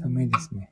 寒いですね。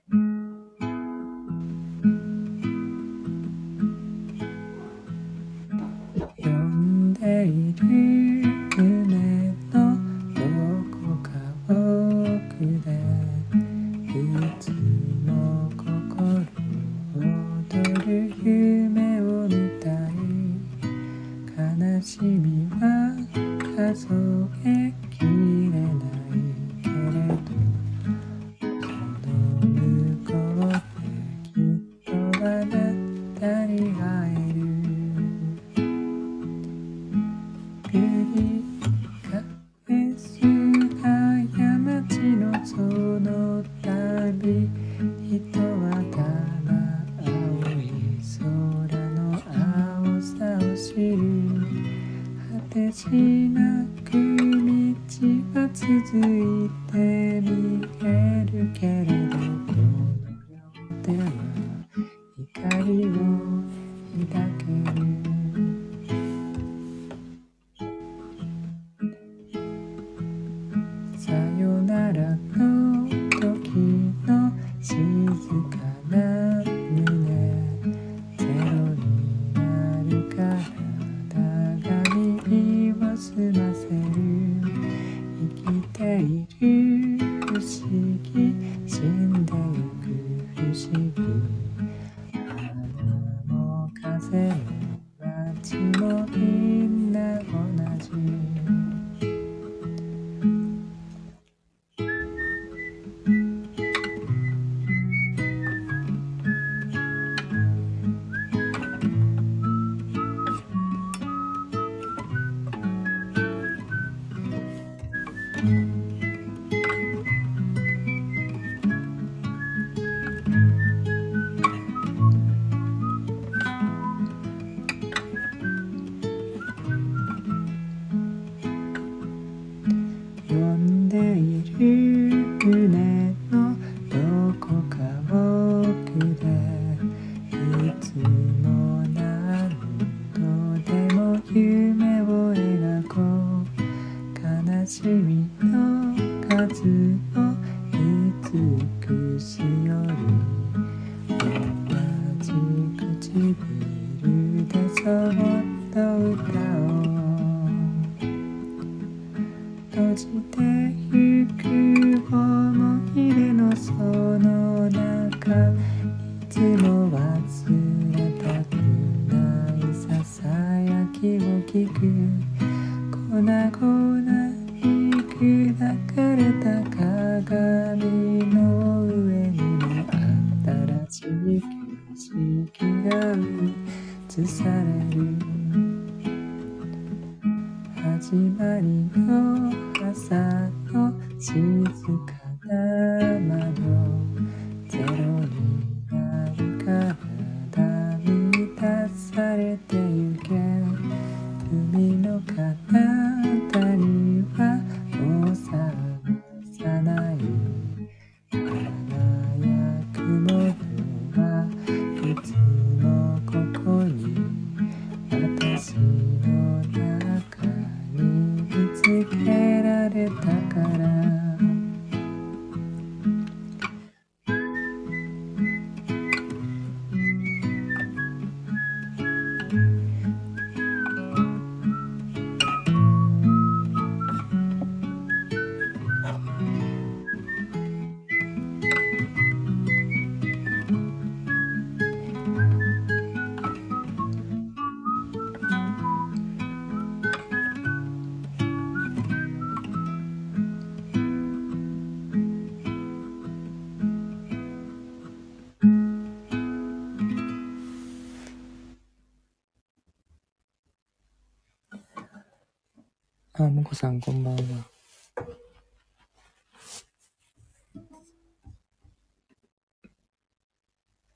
さん、こんばんは。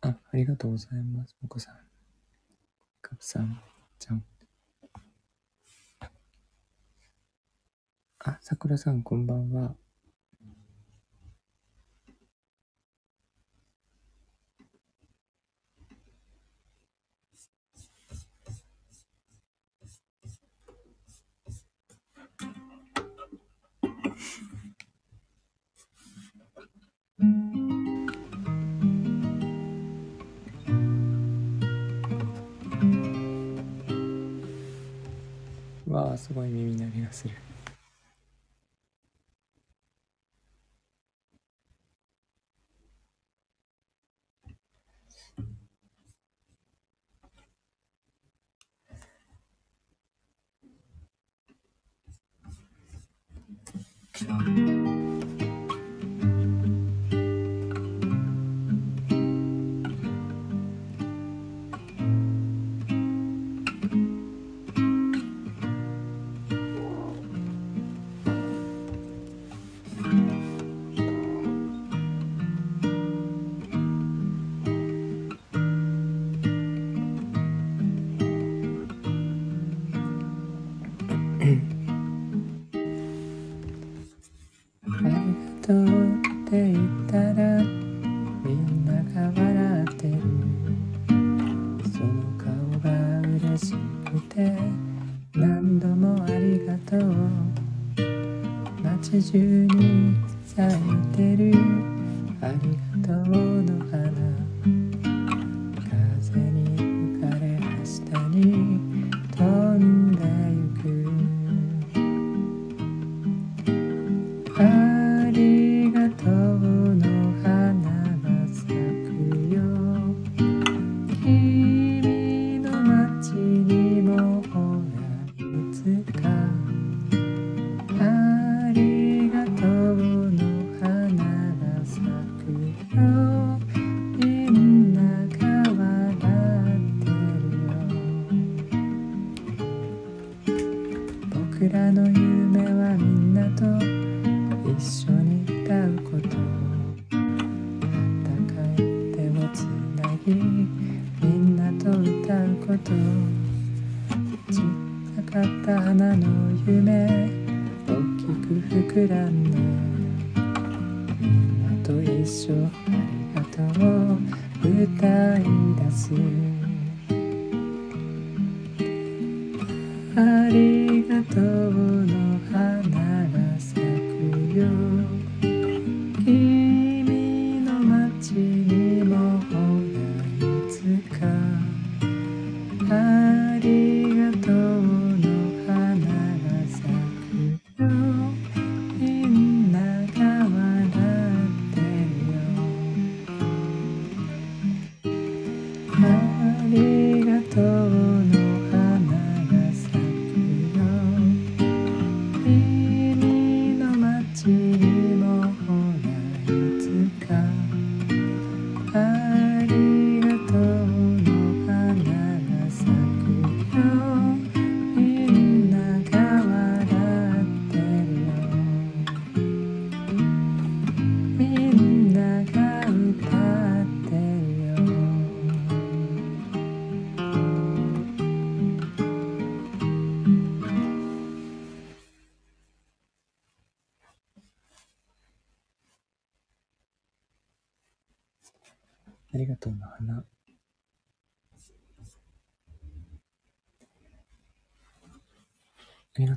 あ、ありがとうございます。もこさん。かぶさん、ちゃん。あ、さくらさん、こんばんは。すごい耳鳴りがする。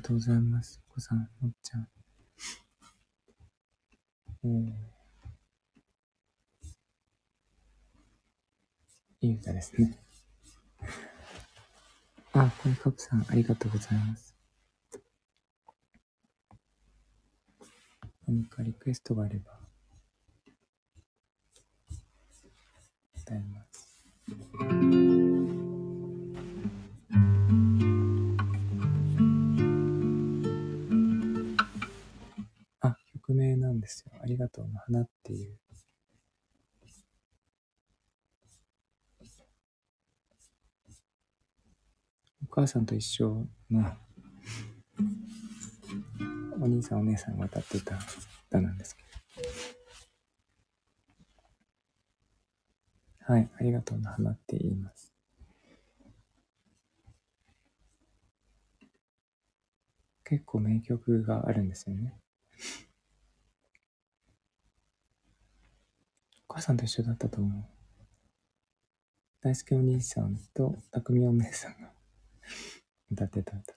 とうございます。お子さん、のっちゃん。えー、いい歌ですね。あ、これカプさん、ありがとうございます。何かリクエストがあれば、歌います。曲名なんですよ。ありがとうの花っていう。お母さんと一緒のお兄さんお姉さんが歌ってた歌なんですけど。はい、ありがとうの花って言います。結構名曲があるんですよね。母さんと一緒だったと思う。大輔お兄さんと匠お姉さんが歌ってた歌。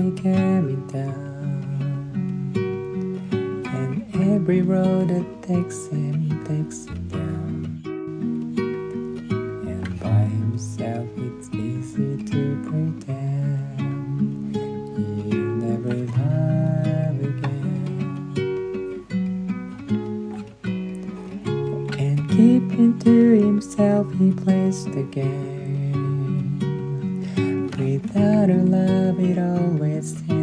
Only coming down. And every road that takes him takes him down. And by himself it's easy to pretend he'll never love again. And keeping to himself he plays the game. Without a love, it always ends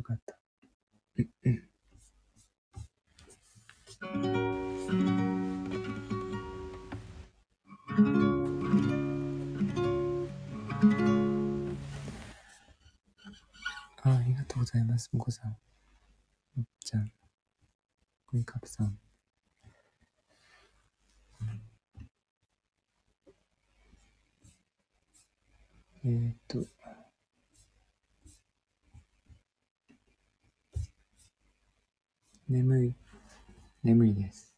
低かった。あありがとうございます、もこさん。もっちゃん。グイカプさん。えーっと。眠い。眠いです。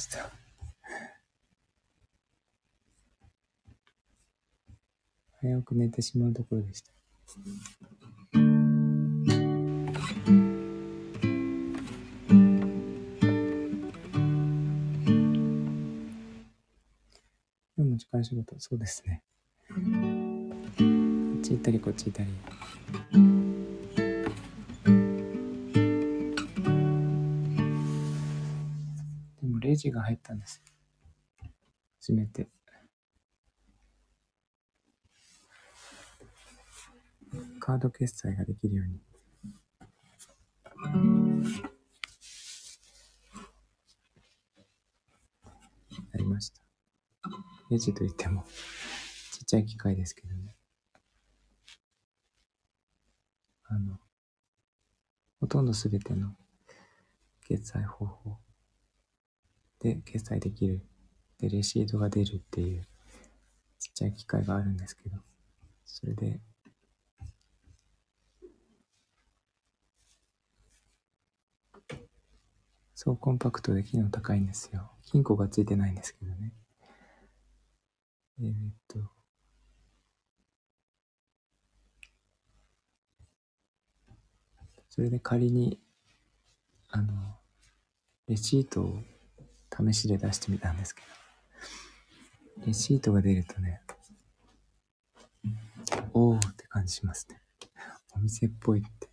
ました。早く寝てしまうところでした。今日も力仕事、そうですね。こっち行ったりこっち行ったり。ジが入ったんですよ。初めて。カード決済ができるように。なりました。レジといっても、ちっちゃい機械ですけどね。あの、ほとんどすべての決済方法で決済できる。で、レシートが出るっていう、ちっちゃい機械があるんですけど、それで、そうコンパクトで機能高いんですよ。金庫がついてないんですけどね。えー、っと、それで仮に、あの、レシートを試しで出してみたんですけど、レシートが出るとね、おーって感じしますね。お店っぽいって。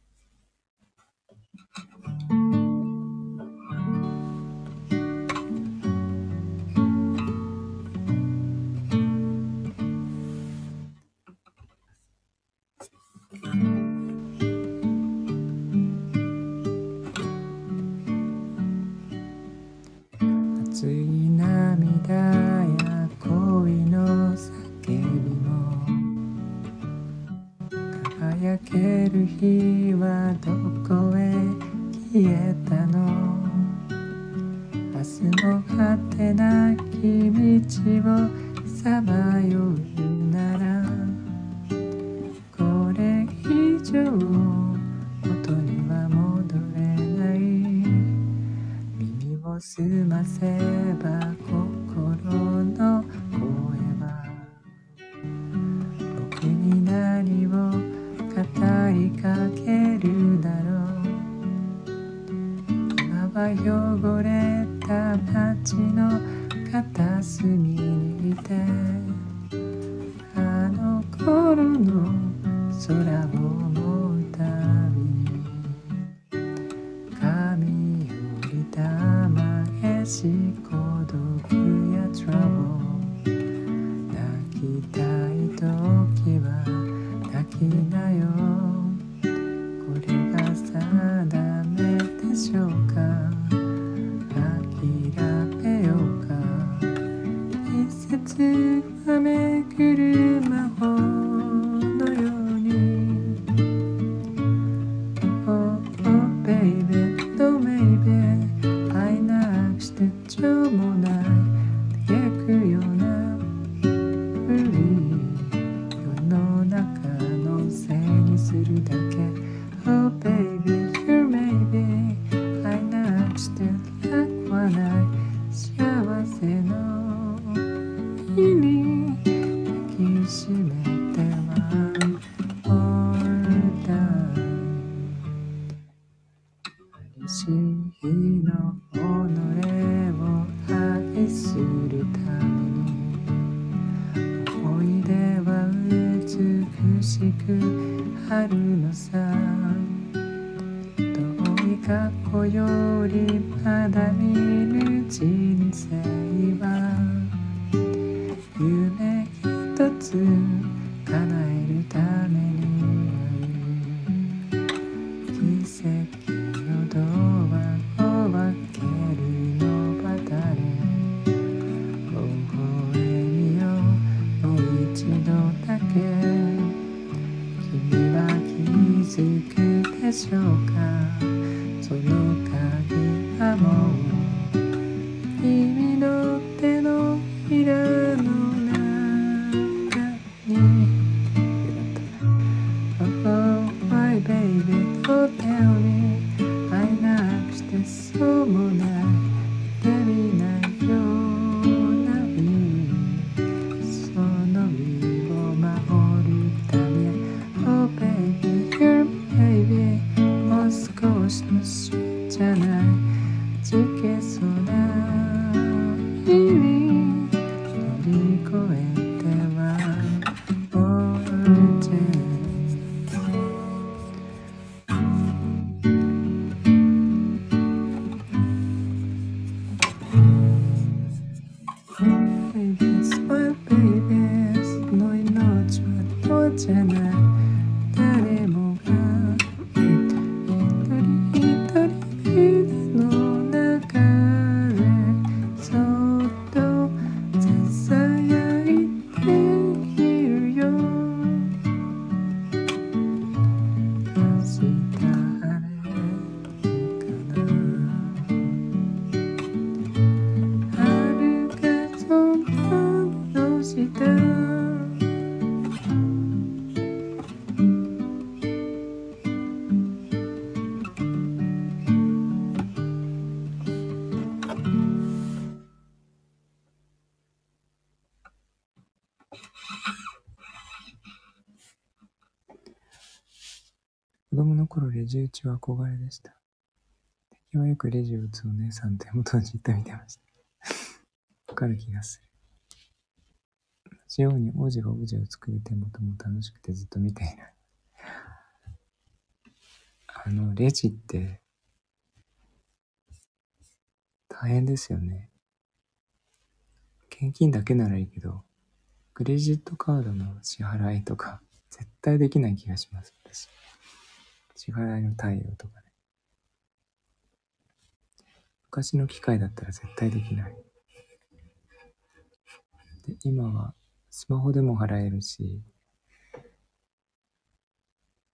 子供の頃レジ打ちは憧れでした。敵はよくレジを打つお姉さん手元をじっと見てました。わかる気がする。同じように王子がオブジェを作る手元も楽しくてずっと見ている。あの、レジって大変ですよね。現金だけならいいけど、クレジットカードの支払いとか、絶対できない気がします、私。支払いの対応とかね。昔の機械だったら絶対できない。で、今はスマホでも払えるし、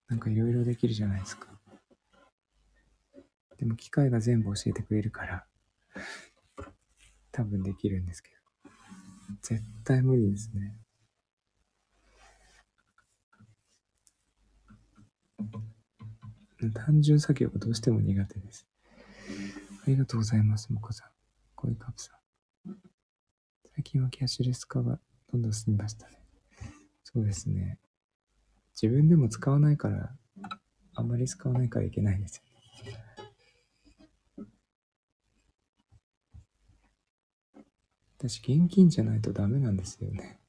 なんかいろいろできるじゃないですか。でも機械が全部教えてくれるから、多分できるんですけど。絶対無理ですね。単純作業がどうしても苦手です。ありがとうございます、もこさん。こいカプさん。最近はキャッシュレス化がどんどん進みましたね。そうですね。自分でも使わないから、あんまり使わないからいけないんですよ。私、現金じゃないとダメなんですよね。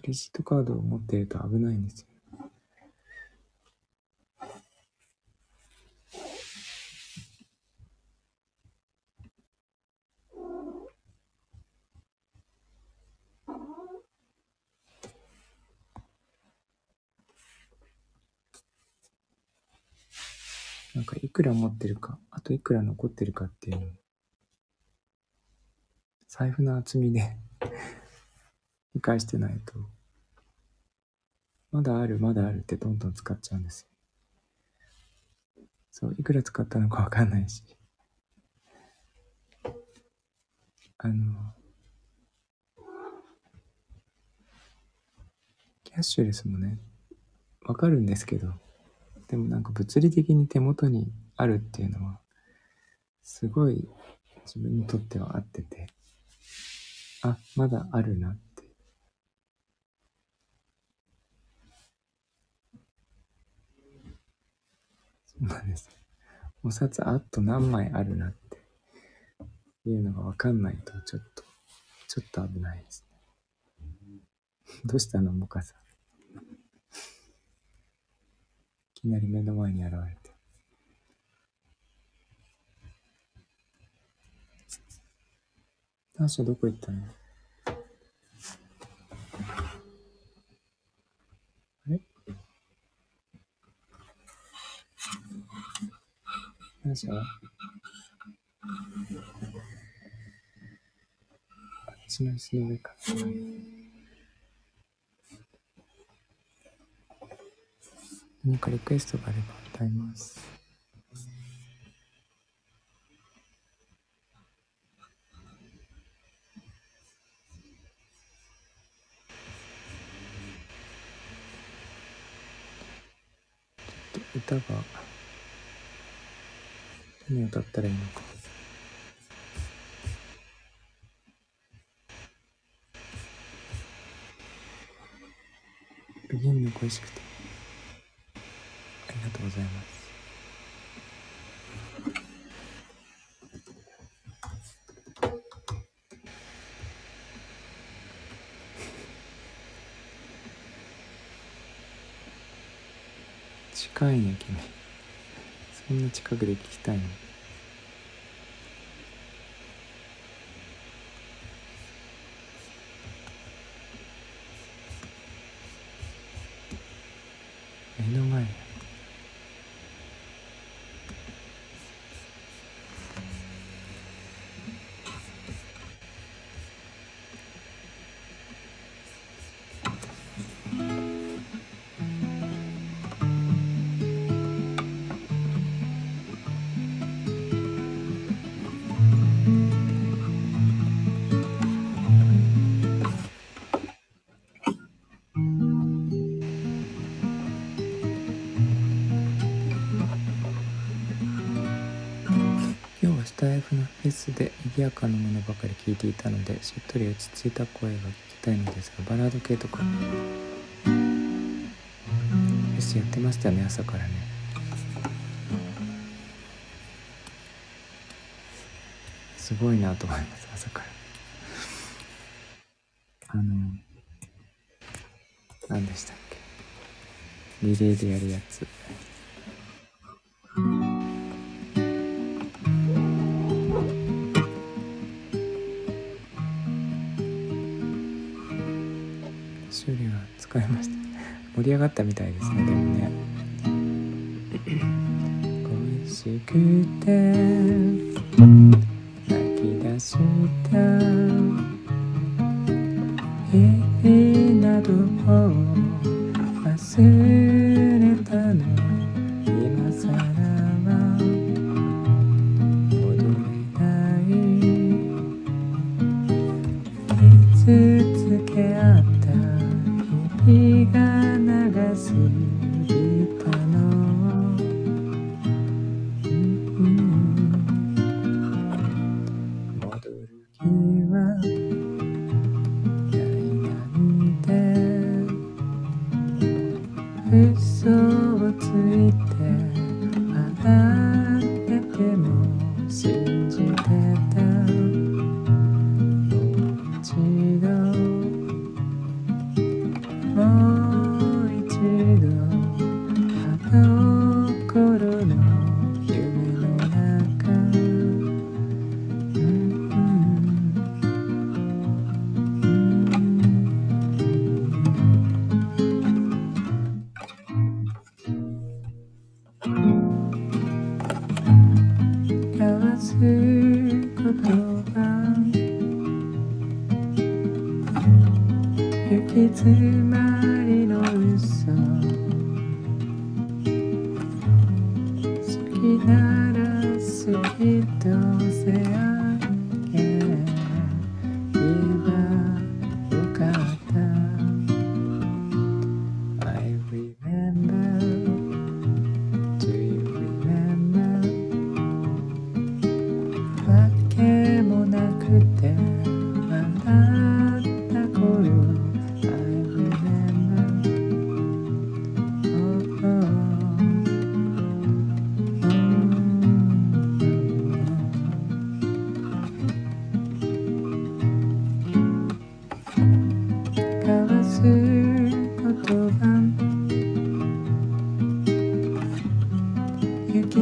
クレジットカードを持ってると危ないんですよ。なんかいくら持ってるか、あといくら残ってるかっていうの財布の厚みで理解してないと、まだある、まだあるってどんどん使っちゃうんですよ。そう、いくら使ったのかわかんないし。あの、キャッシュレスもね、わかるんですけど、でもなんか物理的に手元にあるっていうのは、すごい自分にとっては合ってて、あ、まだあるなって。そうなんです。お札あと何枚あるなっていうのがわかんないと、ちょっと、ちょっと危ないですね。どうしたのもかさん。いきなり目の前に現れて。ターシャどこ行ったの？ターシャあっちの椅子の上か。何かリクエストがあれば歌います。ちょっと歌が何歌ったらいいのか。ビギンの恋しくて。ありがとうございます。近いね君こんな近くで聞きたいの賑やかなものばかり聞いていたのでしっとり落ち着いた声が聞きたいのですがバラード系とかよしやってましたよね朝からね。すごいなと思います朝から。あの何でしたっけ？リレーでやるやつ。soon.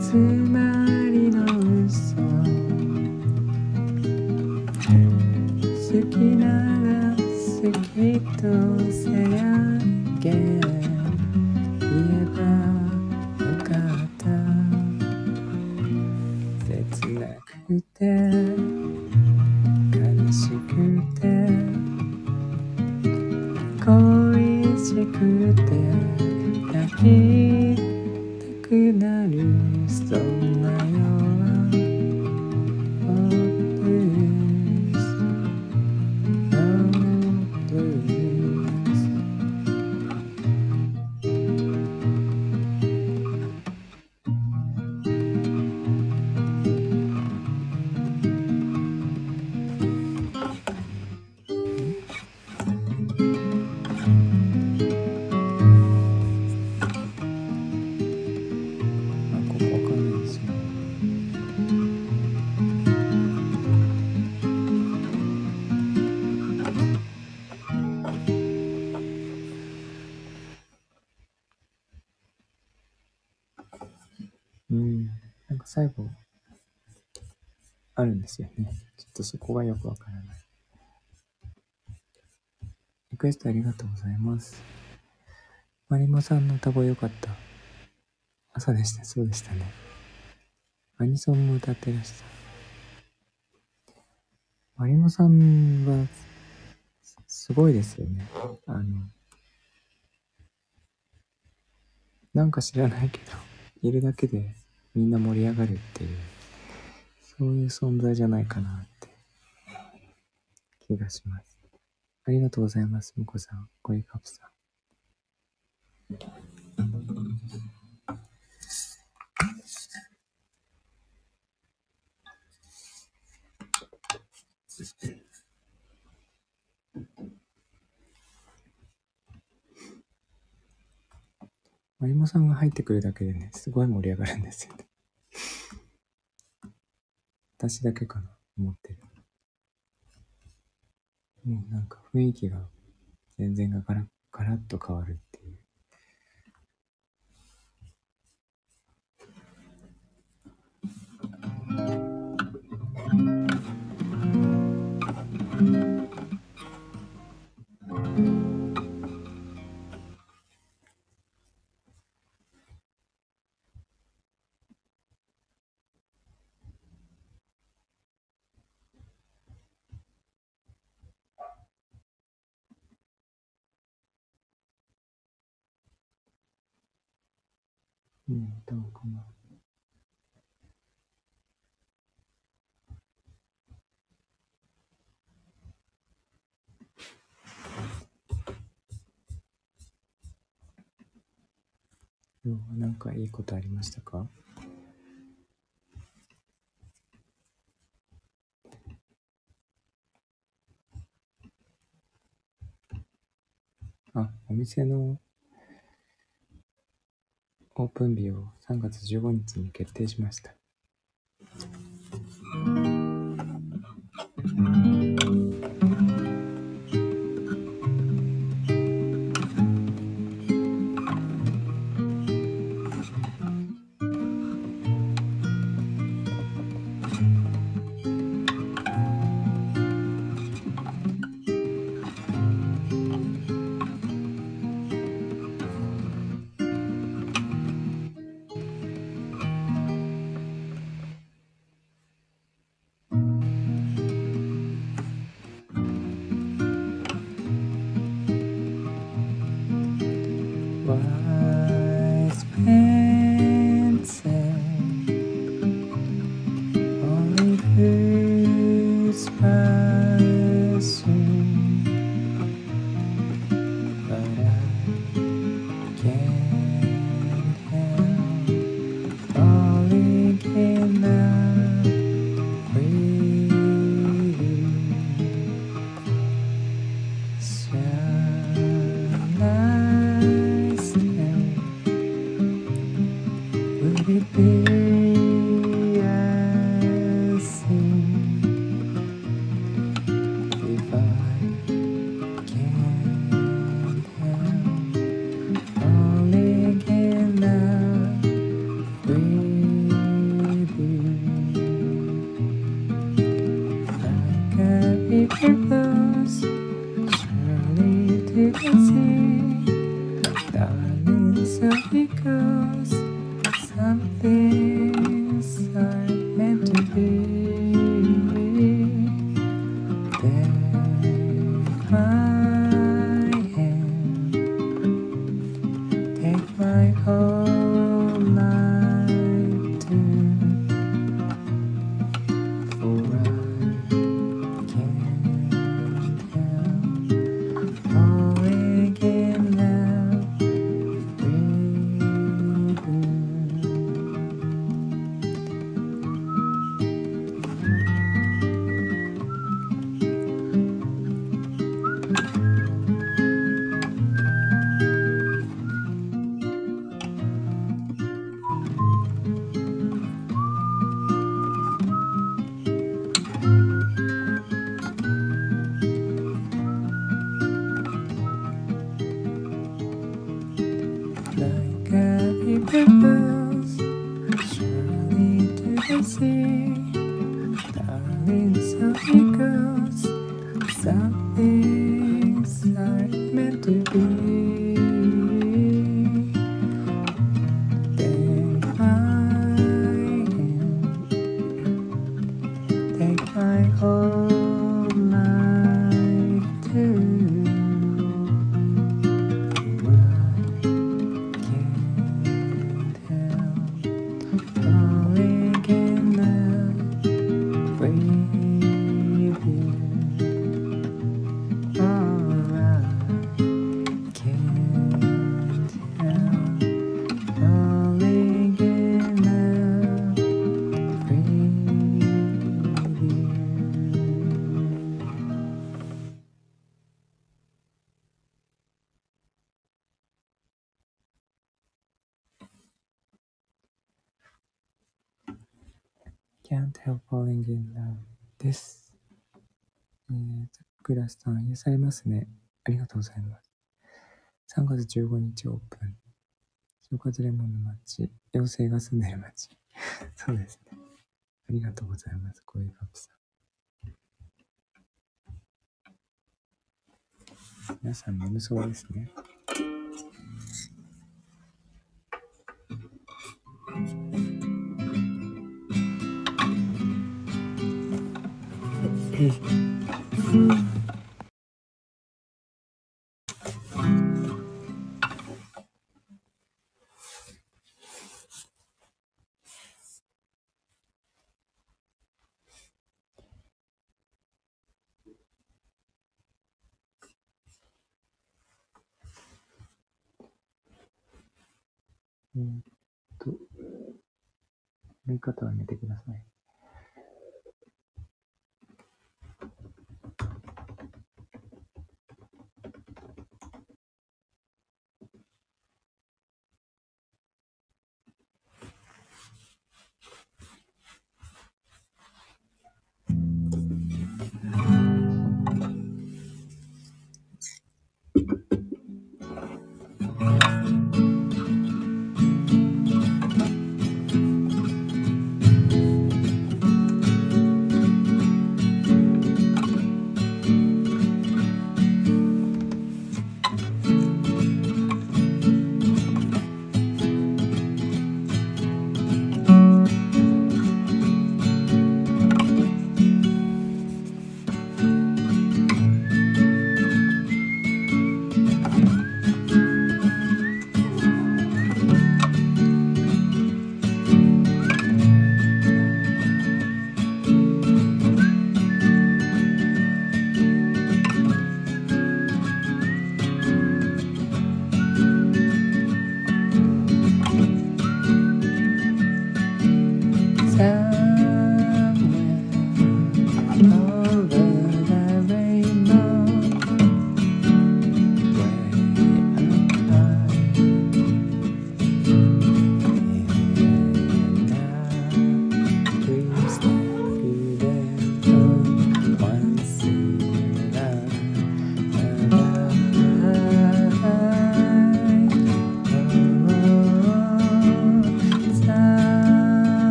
行あるんですよね。ちょっとそこがよくわからない。リクエストありがとうございます。マリモさんの歌声よかった。朝でした。そうでしたね。アニソンも歌ってらした。マリモさんはすごいですよね。あのなんか知らないけどいるだけでみんな盛り上がるっていう。そういう存在じゃないかなって気がします。ありがとうございます、むこさん、ゴリカプさん。マリモさんが入ってくるだけでね、すごい盛り上がるんですよね。私だけかな、思ってる。もうなんか雰囲気が全然がガラッガラッと変わるっていう。うん、どうかな。今日はなんかいいことありましたか？あ、お店のオープン日を3月15日に決定しました。スさん、癒されますね。ありがとうございます。3月15日オープン。正月レモンの街。妖精が住んでる街。そうですね。ありがとうございます。こういうカップさん。皆さん眠そうですね。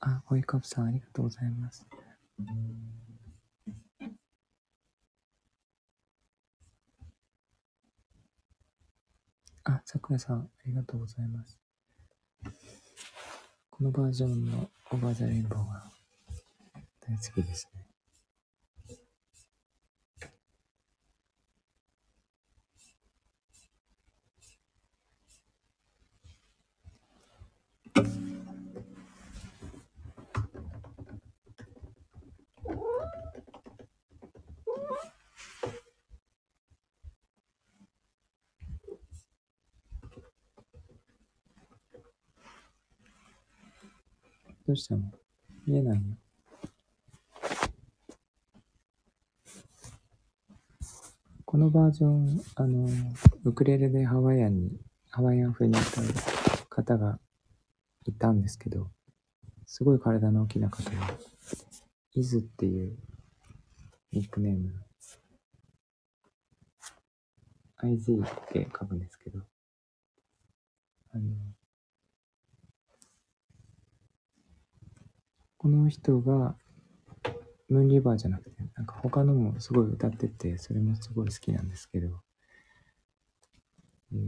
あ、ホイカップさんありがとうございます。あ、さくらさん、ありがとうございます。このバージョンの Over the Rainbow が大好きですね。どうしたの見えないよ。このバージョン、あの、ウクレレでハワイアンに、ハワイアン風に歌う方がいたんですけど、すごい体の大きな方で、イズっていうニックネーム、IZ って書くんですけど、あの、この人が、ムーンリバーじゃなくて、なんか他のもすごい歌ってて、それもすごい好きなんですけど、えー、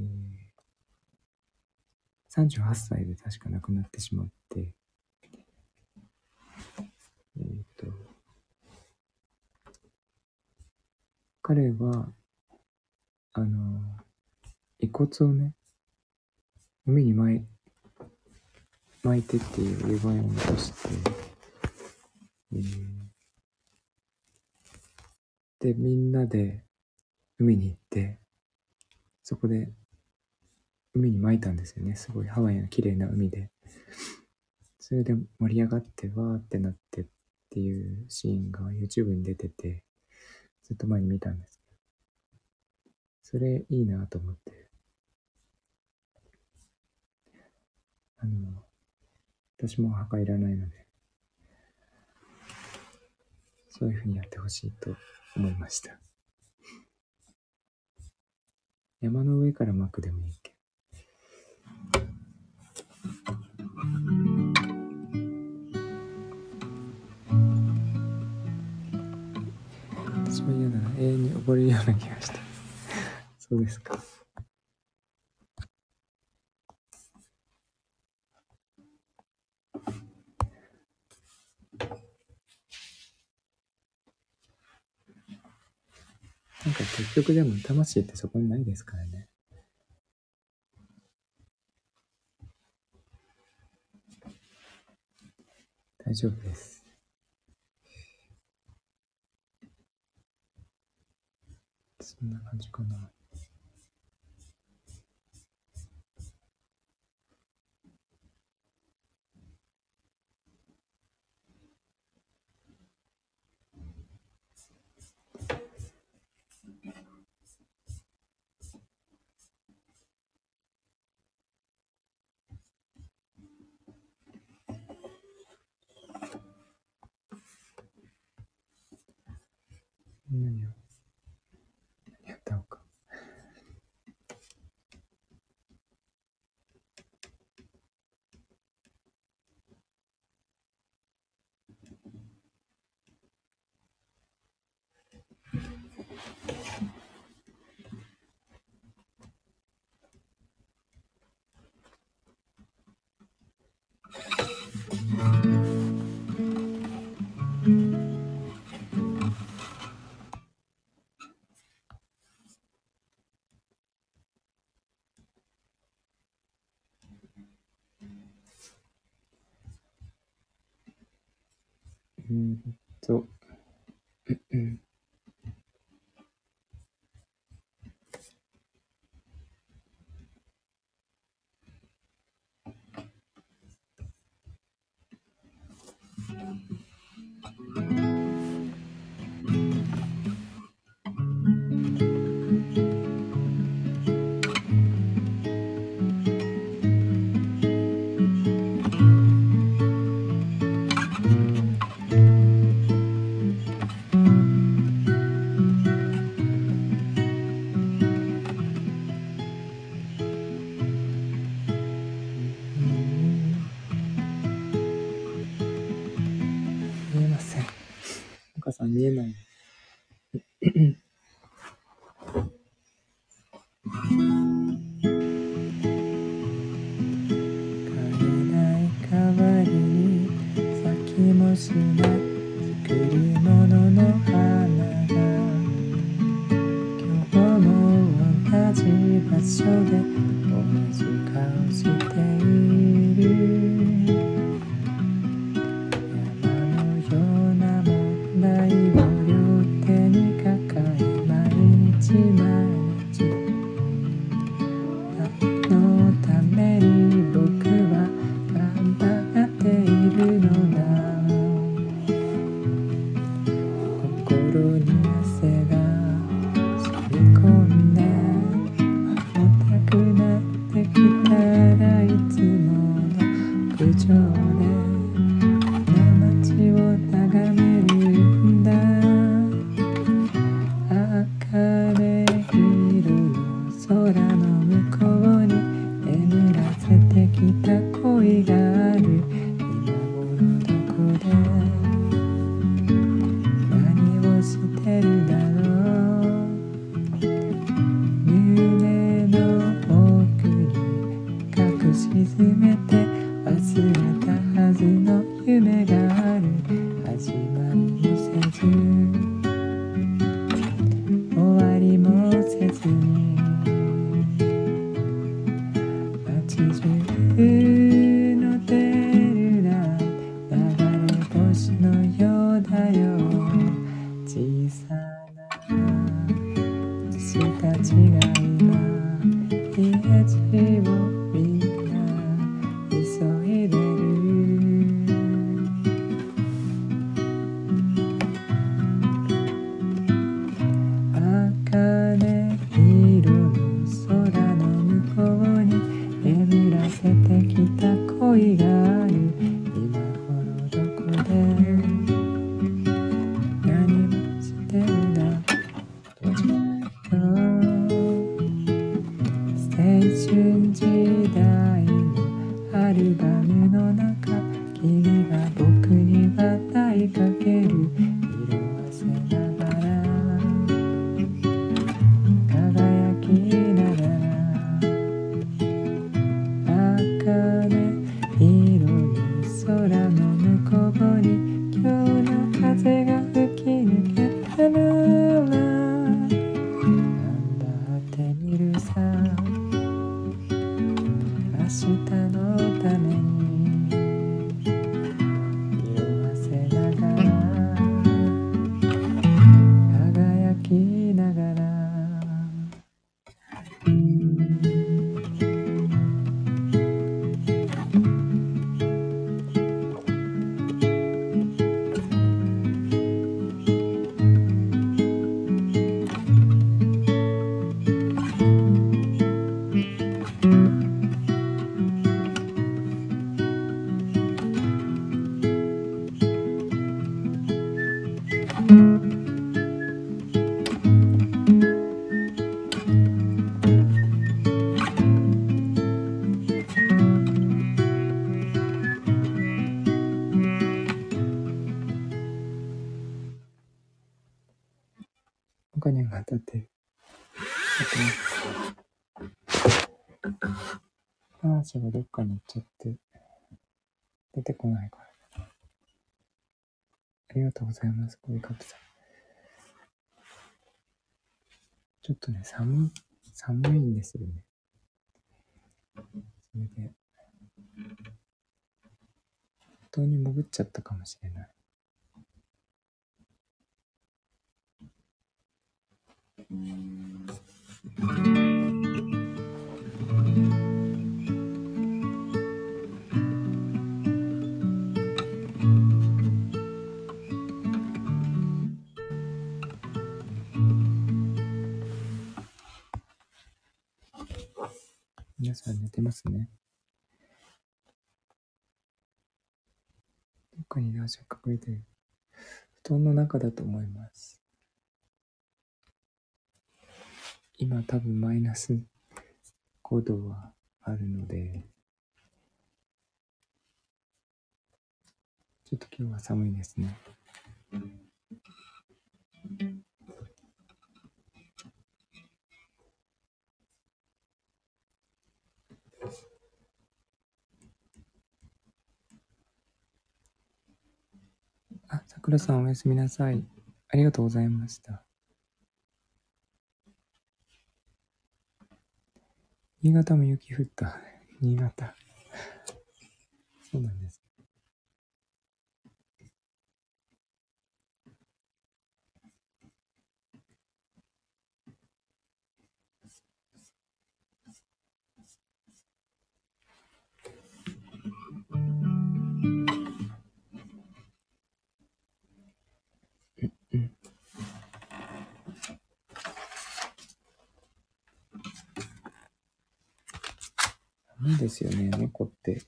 38歳で確か亡くなってしまって、えっ、ー、と、彼は、あの、遺骨をね、海に巻い巻いてっていう指輪を残して、えー、で、みんなで海に行って、そこで海に巻いたんですよね。すごいハワイの綺麗な海で。それで盛り上がってわーってなってっていうシーンが YouTube に出てて、ずっと前に見たんですけど、それいいなと思って、あの、私も墓いらないので、そういうふうにやってほしいと思いました。山の上から巻くでもいいけど。私は嫌なら永遠に溺れるような気がした。そうですか。なんか結局でも魂ってそこにないですからね。大丈夫です。そんな感じかな。何うんと、ちょっとね、寒、寒いんですよね。それで、本当に潜っちゃったかもしれない。うん皆さん寝てますね。どっかに両者隠れてる。布団の中だと思います。今多分マイナス5度はあるので、ちょっと今日は寒いですね。黒さんおやすみなさい。ありがとうございました。新潟も雪降った。新潟。そうなんです。ですよね、猫って。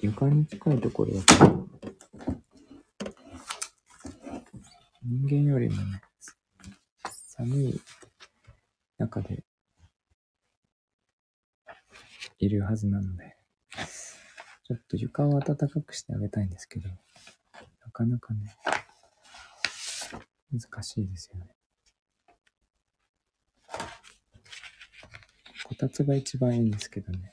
床に近いところだと。人間よりもね、寒い中でいるはずなので、ちょっと床を暖かくしてあげたいんですけど、なかなかね、難しいですよね。こたつが一番いいんですけどね。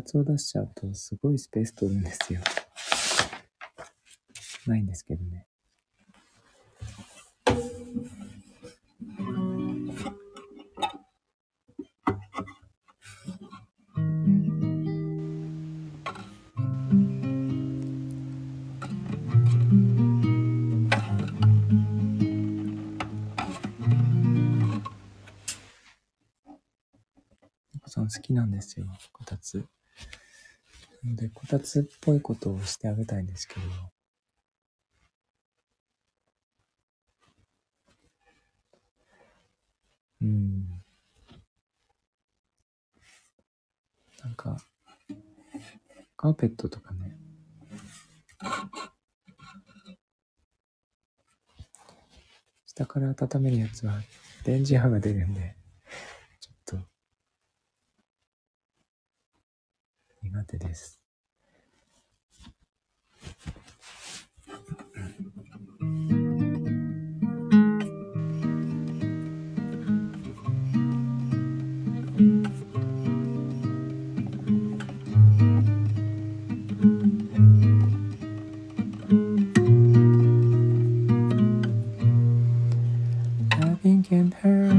こたつを出しちゃうとすごいスペース取るんですよ。ないんですけどね。猫さん好きなんですよ、こたつ。ので、こたつっぽいことをしてあげたいんですけど、うん。なんか、カーペットとかね、下から温めるやつは電磁波が出るんで、苦手です。Loving can hurt.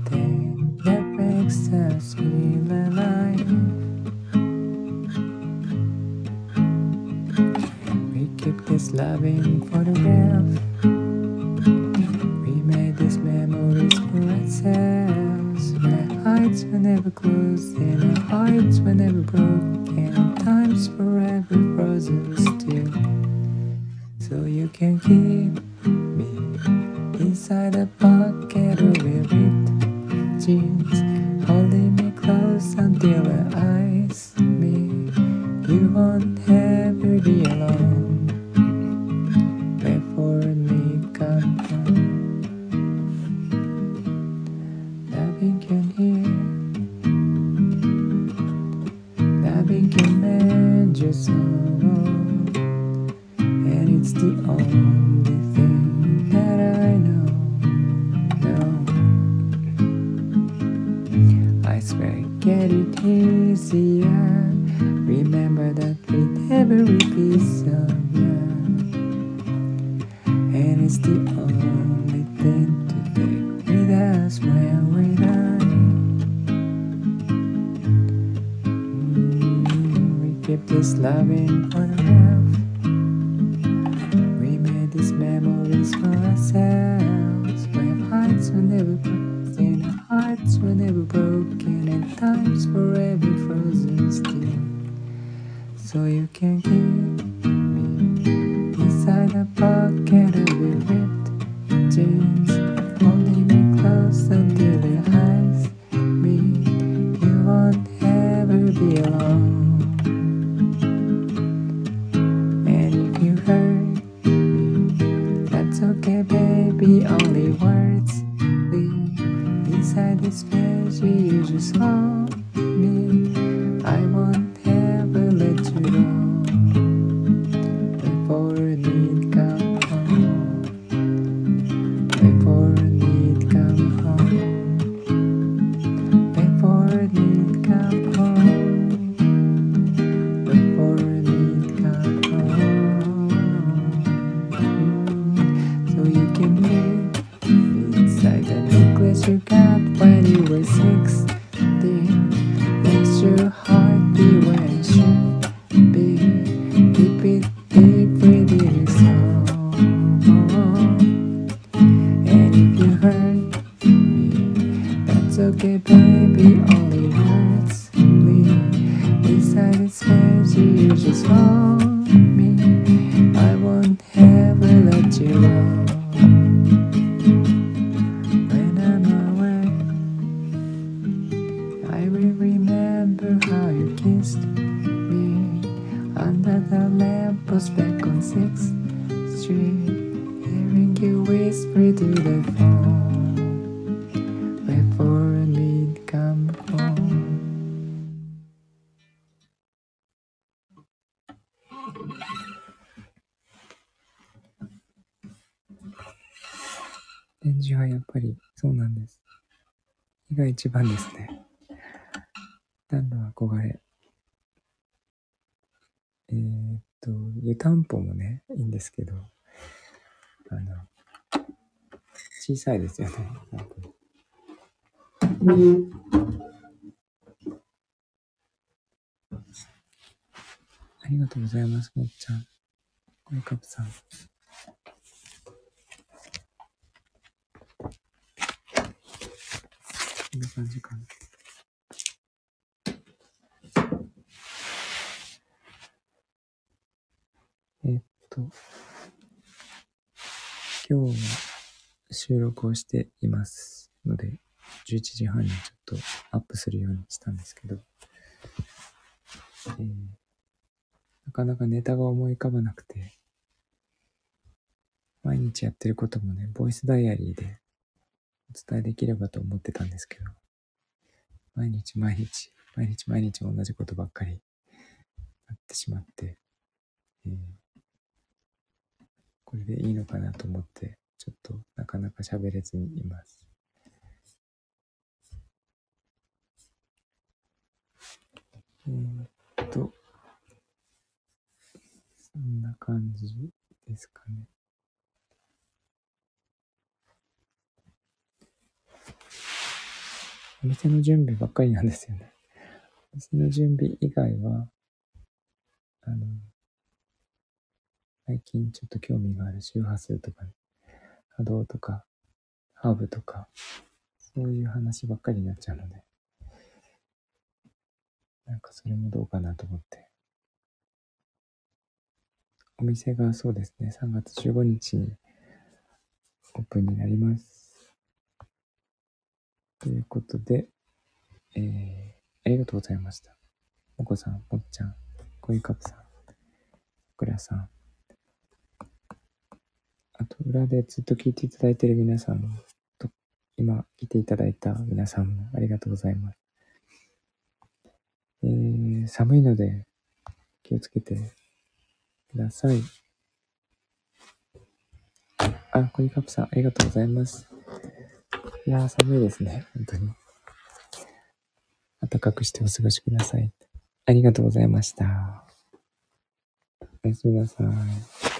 pocket of ripped jeans, holding me close until our が一番ですね。暖炉憧れ。えーっと、湯たんぽもね、いいんですけど、あの、小さいですよね。なんかありがとうございます、もっちゃん。これカップさん。こんな感じかな。えっと、今日は収録をしていますので、11時半にちょっとアップするようにしたんですけど、えーなかなかネタが思い浮かばなくて、毎日やってることもね、ボイスダイアリーで伝えできればと思ってたんですけど、毎日毎日、毎日毎日同じことばっかりなってしまって、えーこれでいいのかなと思って、ちょっとなかなか喋れずにいます。えーっと、そんな感じですかね。お店の準備ばっかりなんですよね。お店の準備以外は、あの、最近ちょっと興味がある周波数とか、ね波動とか、ハーブとか、そういう話ばっかりになっちゃうので、なんかそれもどうかなと思って。お店がそうですね、3月15日にオープンになります。ということで、えー、ありがとうございました。もこさん、もっちゃん、こいかぷさん、くらさん、あと、裏でずっと聞いていただいている皆さんと、今来ていただいた皆さんもありがとうございます。えー、寒いので気をつけてください。あ、コイカップさん、ありがとうございます。いやー、寒いですね。本当に。暖かくしてお過ごしください。ありがとうございました。おやすみなさい。